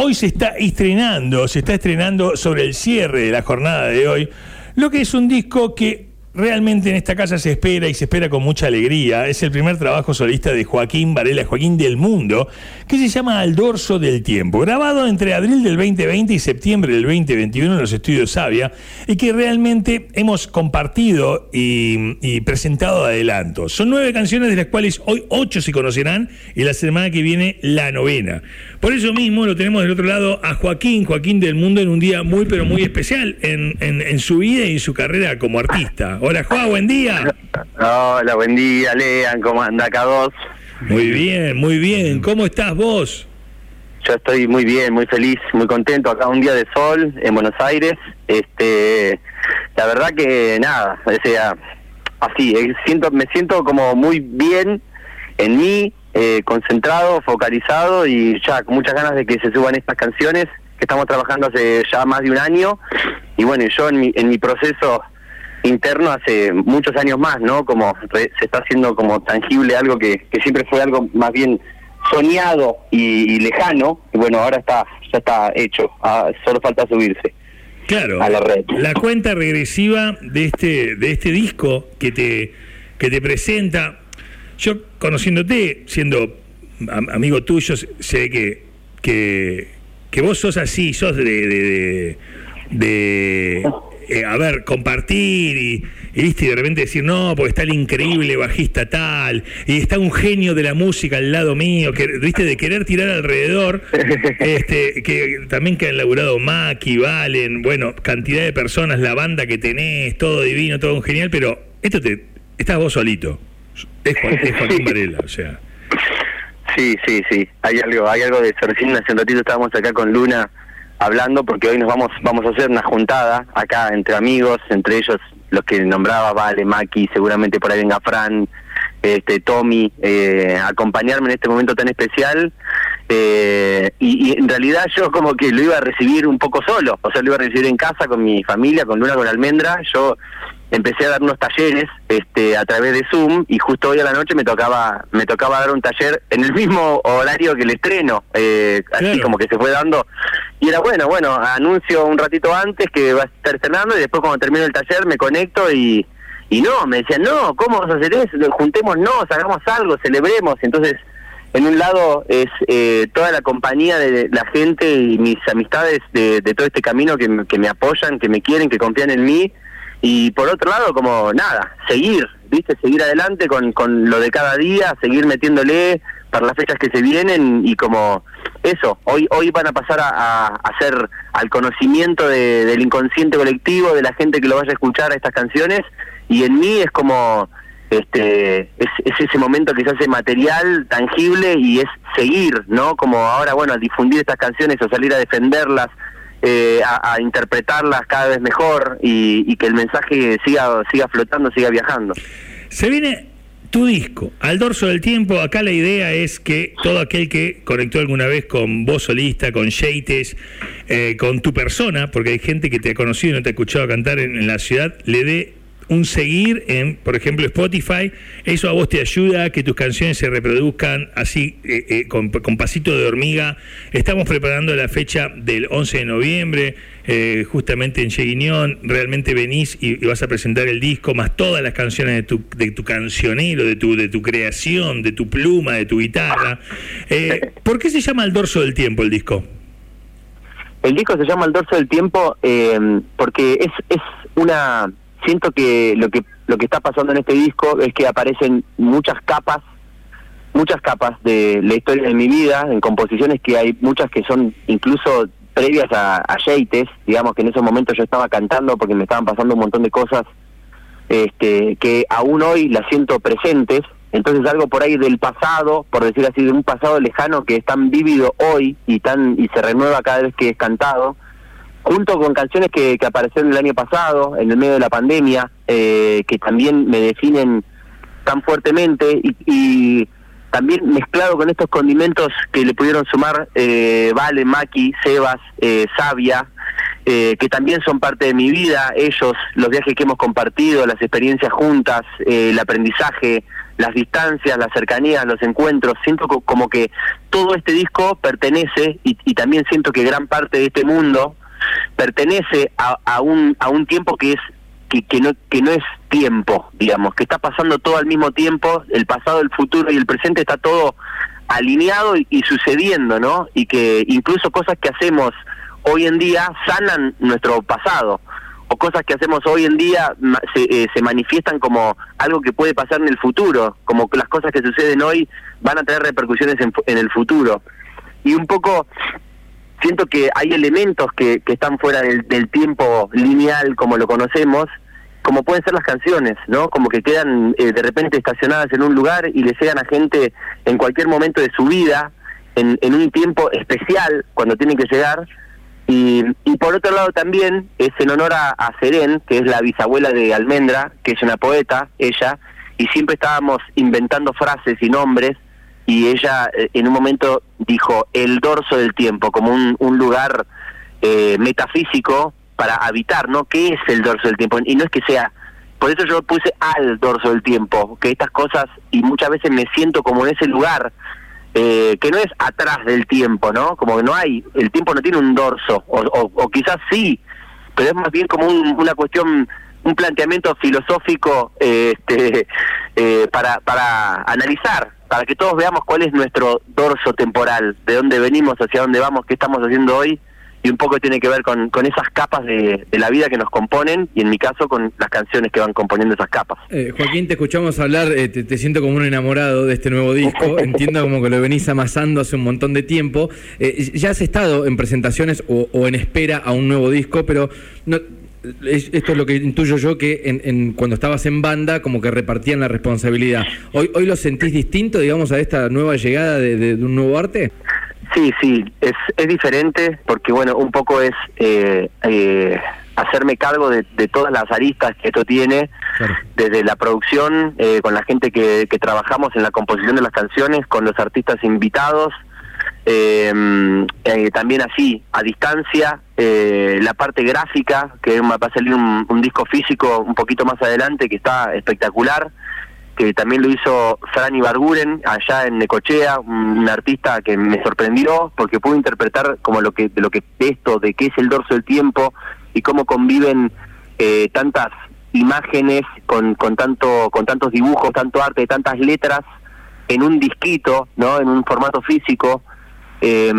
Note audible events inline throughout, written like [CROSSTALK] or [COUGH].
hoy se está estrenando, se está estrenando sobre el cierre de la jornada de hoy, lo que es un disco que realmente en esta casa se espera y se espera con mucha alegría. Es el primer trabajo solista de Joaquín Varela, Joaquín del Mundo, que se llama Al Dorso del Tiempo, grabado entre abril del 2020 y septiembre del 2021 en los estudios Sabia, y que realmente hemos compartido y, presentado adelanto. Son nueve canciones de las cuales hoy ocho se conocerán y la semana que viene la novena. Por eso mismo lo tenemos del otro lado a Joaquín, Joaquín del Mundo, en un día muy pero muy especial en su vida y en su carrera como artista. Hola Juan, buen día. Hola, buen día, Lean, ¿cómo anda acá vos? Muy bien, muy bien. ¿Cómo estás vos? Yo estoy muy bien, muy feliz, muy contento acá un día de sol en Buenos Aires. Este, la verdad que nada, o sea, así, eh, siento, me siento como muy bien en mí, eh, concentrado, focalizado y ya con muchas ganas de que se suban estas canciones que estamos trabajando hace ya más de un año. Y bueno, yo en mi, en mi proceso interno hace muchos años más, ¿no? Como se está haciendo como tangible algo que, siempre fue algo más bien soñado y, lejano, y bueno, ahora está ya está hecho, ah, solo falta subirse. Claro, a la, red. la cuenta regresiva de este de este disco que te que te presenta, yo conociéndote, siendo amigo tuyo, sé que que, que vos sos así, sos de, de, de eh, a ver, compartir y, y de repente decir, no, porque está el increíble bajista tal, y está un genio de la música al lado mío, que, viste, de querer tirar alrededor, [LAUGHS] este, que también que han laburado Maki, Valen, bueno, cantidad de personas, la banda que tenés, todo divino, todo genial, pero esto te, estás vos solito. Es, Joaquín Varela, o sea. Sí, sí, sí. Hay algo, hay algo de Sorcín. Hace un ratito estábamos acá con Luna hablando porque hoy nos vamos vamos a hacer una juntada acá entre amigos, entre ellos los que nombraba Vale, Maki, seguramente por ahí venga Fran, este Tommy, eh, acompañarme en este momento tan especial. Eh, y, y, en realidad yo como que lo iba a recibir un poco solo, o sea, lo iba a recibir en casa con mi familia, con Luna, con Almendra. Yo empecé a dar unos talleres este, a través de Zoom y justo hoy a la noche me tocaba me tocaba dar un taller en el mismo horario que el estreno, eh, así como que se fue dando. Y era bueno, bueno, anuncio un ratito antes que va a estar estrenando y después cuando termino el taller me conecto y, y no, me decían, no, ¿cómo vas a hacer eso? Juntémonos, hagamos algo, celebremos. Entonces, en un lado es eh, toda la compañía de la gente y mis amistades de, de todo este camino que, que me apoyan, que me quieren, que confían en mí y por otro lado como nada seguir viste seguir adelante con, con lo de cada día seguir metiéndole para las fechas que se vienen y como eso hoy hoy van a pasar a, hacer al conocimiento del inconsciente colectivo de la gente que lo vaya a escuchar a estas canciones y en mí es como este es, es ese momento que se hace material tangible y es seguir no como ahora bueno al difundir estas canciones o salir a defenderlas eh, a, interpretarlas cada vez mejor y, que el mensaje siga, siga flotando, siga viajando. Se viene tu disco, al dorso del tiempo, acá la idea es que todo aquel que conectó alguna vez con voz solista, con Sheites, eh, con tu persona, porque hay gente que te ha conocido y no te ha escuchado cantar en la ciudad, le dé un seguir en, por ejemplo, Spotify, eso a vos te ayuda a que tus canciones se reproduzcan así, eh, eh, con, pasito de hormiga. Estamos preparando la fecha del 11 de noviembre, eh, justamente en Cheguiñón. Realmente venís y, vas a presentar el disco, más todas las canciones de tu, de tu cancionero, de tu, de tu creación, de tu pluma, de tu guitarra. ¿Por qué se llama El Dorso del Tiempo el disco? El disco se llama El Dorso del Tiempo porque es, es una siento que lo que lo que está pasando en este disco es que aparecen muchas capas muchas capas de la historia de mi vida en composiciones que hay muchas que son incluso previas a, a digamos que en esos momentos yo estaba cantando porque me estaban pasando un montón de cosas este que aún hoy las siento presentes. Entonces algo por ahí del pasado por decir así de un pasado lejano que es tan vívido hoy y tan y se renueva cada vez que es cantado junto con canciones que, que aparecieron el año pasado, en el medio de la pandemia, eh, que también me definen tan fuertemente y, también mezclado con estos condimentos que le pudieron sumar eh, Vale, Maki, Sebas, eh, Sabia, eh, que también son parte de mi vida, ellos, los viajes que hemos compartido, las experiencias juntas, el aprendizaje, las distancias, las cercanías, los encuentros. Siento como que todo este disco pertenece y, y también siento que gran parte de este mundo pertenece a, a, un, a un tiempo que es que, que, no, que no es tiempo, digamos, que está pasando todo al mismo tiempo, el pasado, el futuro y el presente está todo alineado y, sucediendo, ¿no? Y que incluso cosas que hacemos hoy en día sanan nuestro pasado o cosas que hacemos hoy en día se, eh, se manifiestan como algo que puede pasar en el futuro, como las cosas que suceden hoy van a tener repercusiones en, en el futuro. Y un poco siento que hay elementos que, que están fuera del, del, tiempo lineal como lo conocemos, como pueden ser las canciones, ¿no? Como que quedan eh, de repente estacionadas en un lugar y le llegan a gente en cualquier momento de su vida, en, en un tiempo especial, cuando tienen que llegar, y, y, por otro lado también es en honor a, a que es la bisabuela de Almendra, que es una poeta, ella, y siempre estábamos inventando frases y nombres, y ella eh, en un momento dijo el dorso del tiempo, como un, un lugar eh, metafísico para habitar, ¿no? ¿Qué es el dorso del tiempo? Y no es que sea, por eso yo puse al dorso del tiempo, que estas cosas, y muchas veces me siento como en ese lugar, eh, que no es atrás del tiempo, ¿no? Como que no hay, el tiempo no tiene un dorso, o, quizás sí, pero es más bien como un, una cuestión, un planteamiento filosófico eh, este, [LAUGHS] eh, para, para analizar, para que todos veamos cuál es nuestro dorso temporal, de dónde venimos, hacia dónde vamos, qué estamos haciendo hoy y un poco tiene que ver con, con esas capas de, de, la vida que nos componen y en mi caso con las canciones que van componiendo esas capas. Eh, Joaquín, te escuchamos hablar, eh, te, te, siento como un enamorado de este nuevo disco, [LAUGHS] entiendo como que lo venís amasando hace un montón de tiempo. Eh, ya has estado en presentaciones o, o, en espera a un nuevo disco, pero no, esto es lo que intuyo yo que en, en, cuando estabas en banda como que repartían la responsabilidad. ¿Hoy, hoy lo sentís distinto, digamos, a esta nueva llegada de, de, de un nuevo arte? Sí, sí, es, es diferente porque, bueno, un poco es eh, eh, hacerme cargo de, de, todas las aristas que esto tiene, claro. desde la producción, eh, con la gente que, que, trabajamos en la composición de las canciones, con los artistas invitados, también así, a distancia, la parte gráfica, que va a salir un, un disco físico un poquito más adelante, que está espectacular que también lo hizo Franny Barguren allá en Necochea, un, artista que me sorprendió porque pudo interpretar como lo que de lo que esto de qué es el dorso del tiempo y cómo conviven eh, tantas imágenes con, con tanto con tantos dibujos, tanto arte, tantas letras en un disquito, ¿no? En un formato físico. Eh,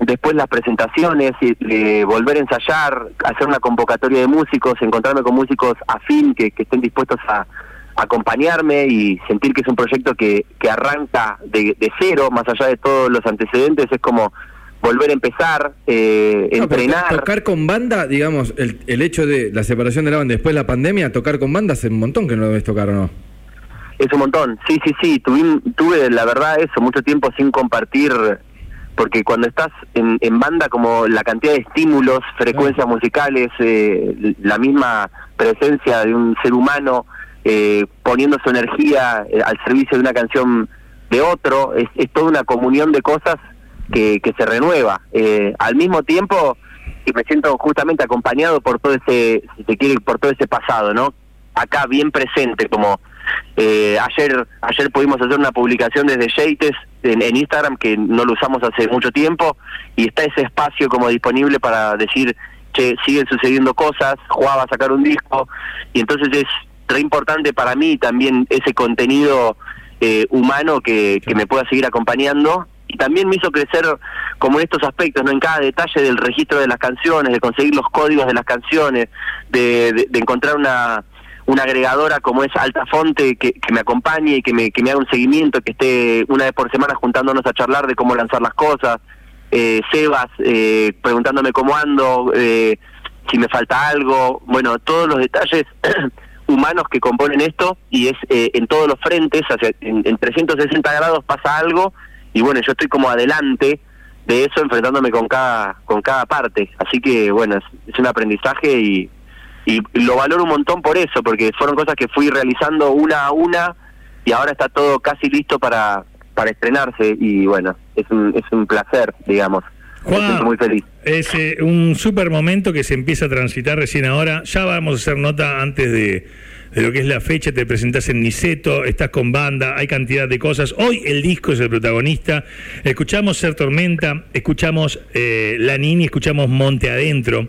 después las presentaciones, eh, volver a ensayar, hacer una convocatoria de músicos, encontrarme con músicos afín que, que estén dispuestos a acompañarme y sentir que es un proyecto que, que arranca de, de, cero, más allá de todos los antecedentes, es como volver a empezar, eh, no, entrenar. Tocar con banda, digamos, el, el hecho de la separación de la banda después de la pandemia, tocar con banda hace un montón que no lo ves tocar o no. Es un montón, sí, sí, sí, tuve, tuve la verdad eso, mucho tiempo sin compartir, porque cuando estás en, en banda como la cantidad de estímulos, frecuencias musicales, eh, la misma presencia de un ser humano, eh, poniendo su energía eh, al servicio de una canción de otro, es, es toda una comunión de cosas que, que se renueva. Eh, al mismo tiempo, y me siento justamente acompañado por todo ese, si se quiere, por todo ese pasado, ¿no? Acá bien presente, como eh, ayer ayer pudimos hacer una publicación desde Yates en, Instagram que no lo usamos hace mucho tiempo y está ese espacio como disponible para decir que siguen sucediendo cosas, Juan va a sacar un disco y entonces es re importante para mí también ese contenido eh, humano que, que me pueda seguir acompañando y también me hizo crecer como en estos aspectos, no en cada detalle del registro de las canciones, de conseguir los códigos de las canciones, de encontrar una una agregadora como es Altafonte que, que me acompañe y que me, que me haga un seguimiento, que esté una vez por semana juntándonos a charlar de cómo lanzar las cosas, eh, Sebas eh, preguntándome cómo ando, eh, si me falta algo, bueno, todos los detalles [CLEARS THROAT] humanos que componen esto y es eh, en todos los frentes, hacia, en, en 360 grados pasa algo y bueno, yo estoy como adelante de eso enfrentándome con cada con cada parte, así que bueno, es, es un aprendizaje y, y lo valoro un montón por eso, porque fueron cosas que fui realizando una a una y ahora está todo casi listo para para estrenarse y bueno, es un, es un placer, digamos. Juan, muy feliz. Es eh, un super momento que se empieza a transitar recién ahora. Ya vamos a hacer nota antes de, de lo que es la fecha, te presentás en Niceto, estás con banda, hay cantidad de cosas. Hoy el disco es el protagonista. Escuchamos Ser Tormenta, escuchamos eh, La Nini, escuchamos Monte Adentro.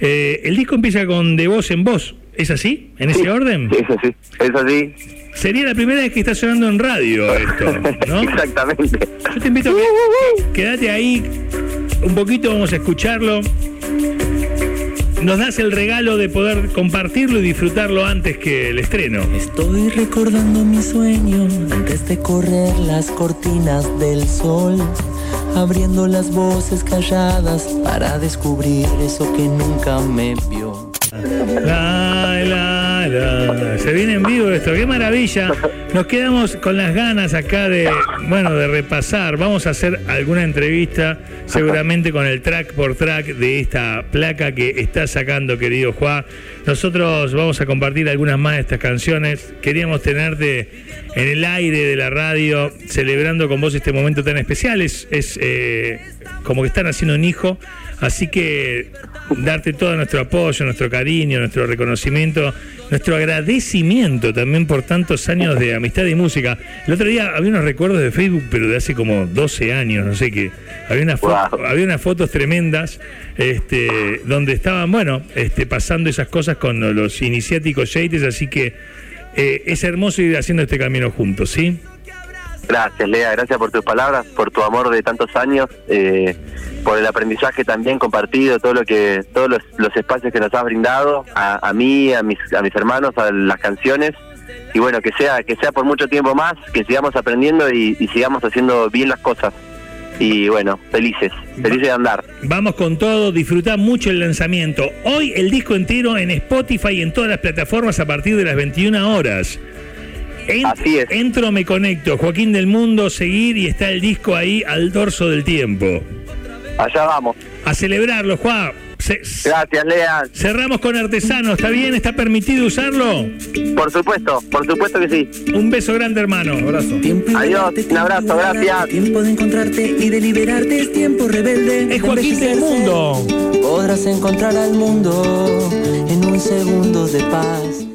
Eh, el disco empieza con De Voz en Voz, ¿es así? ¿En ese orden? Sí, es así, es así. Sería la primera vez que está sonando en radio esto, ¿no? [LAUGHS] Exactamente. Yo te invito a que quédate ahí un poquito, vamos a escucharlo nos das el regalo de poder compartirlo y disfrutarlo antes que el estreno. Estoy recordando mi sueño antes de correr las cortinas del sol, abriendo las voces calladas para descubrir eso que nunca me vio. Se viene en vivo esto, qué maravilla. Nos quedamos con las ganas acá de, bueno, de repasar. Vamos a hacer alguna entrevista, seguramente con el track por track de esta placa que está sacando, querido Juan. Nosotros vamos a compartir algunas más de estas canciones. Queríamos tenerte en el aire de la radio, celebrando con vos este momento tan especial. Es, eh, como que están haciendo un hijo. Así que darte todo nuestro apoyo, nuestro cariño, nuestro reconocimiento, nuestro agradecimiento también por tantos años de amistad y música. El otro día había unos recuerdos de Facebook, pero de hace como 12 años, no sé qué. Había unas, había unas fotos tremendas este, donde estaban, bueno, este, pasando esas cosas con los iniciáticos Yates, así que eh, es hermoso ir haciendo este camino juntos, ¿sí? Gracias, Lea, gracias por tus palabras, por tu amor de tantos años, eh, por el aprendizaje también compartido, todo lo que, todos los, espacios que nos has brindado a, mí, a mis, a mis hermanos, a las canciones y bueno que sea, que sea por mucho tiempo más, que sigamos aprendiendo y, sigamos haciendo bien las cosas y bueno, felices, felices de andar. Vamos con todo, disfrutar mucho el lanzamiento. Hoy el disco entero en Spotify y en todas las plataformas a partir de las 21 horas. Así es. Entro, me conecto. Joaquín del Mundo, seguir y está el disco ahí al dorso del tiempo. Allá vamos. A celebrarlo, Juan. Gracias, Lea. Cerramos con artesano, ¿está bien? ¿Está permitido usarlo? Por supuesto, por supuesto que sí. Un beso grande, hermano. Un abrazo. Adiós, un abrazo, gracias. Tiempo de encontrarte y de liberarte es tiempo rebelde. Es Joaquín del Mundo. Podrás encontrar al mundo en un segundo de paz.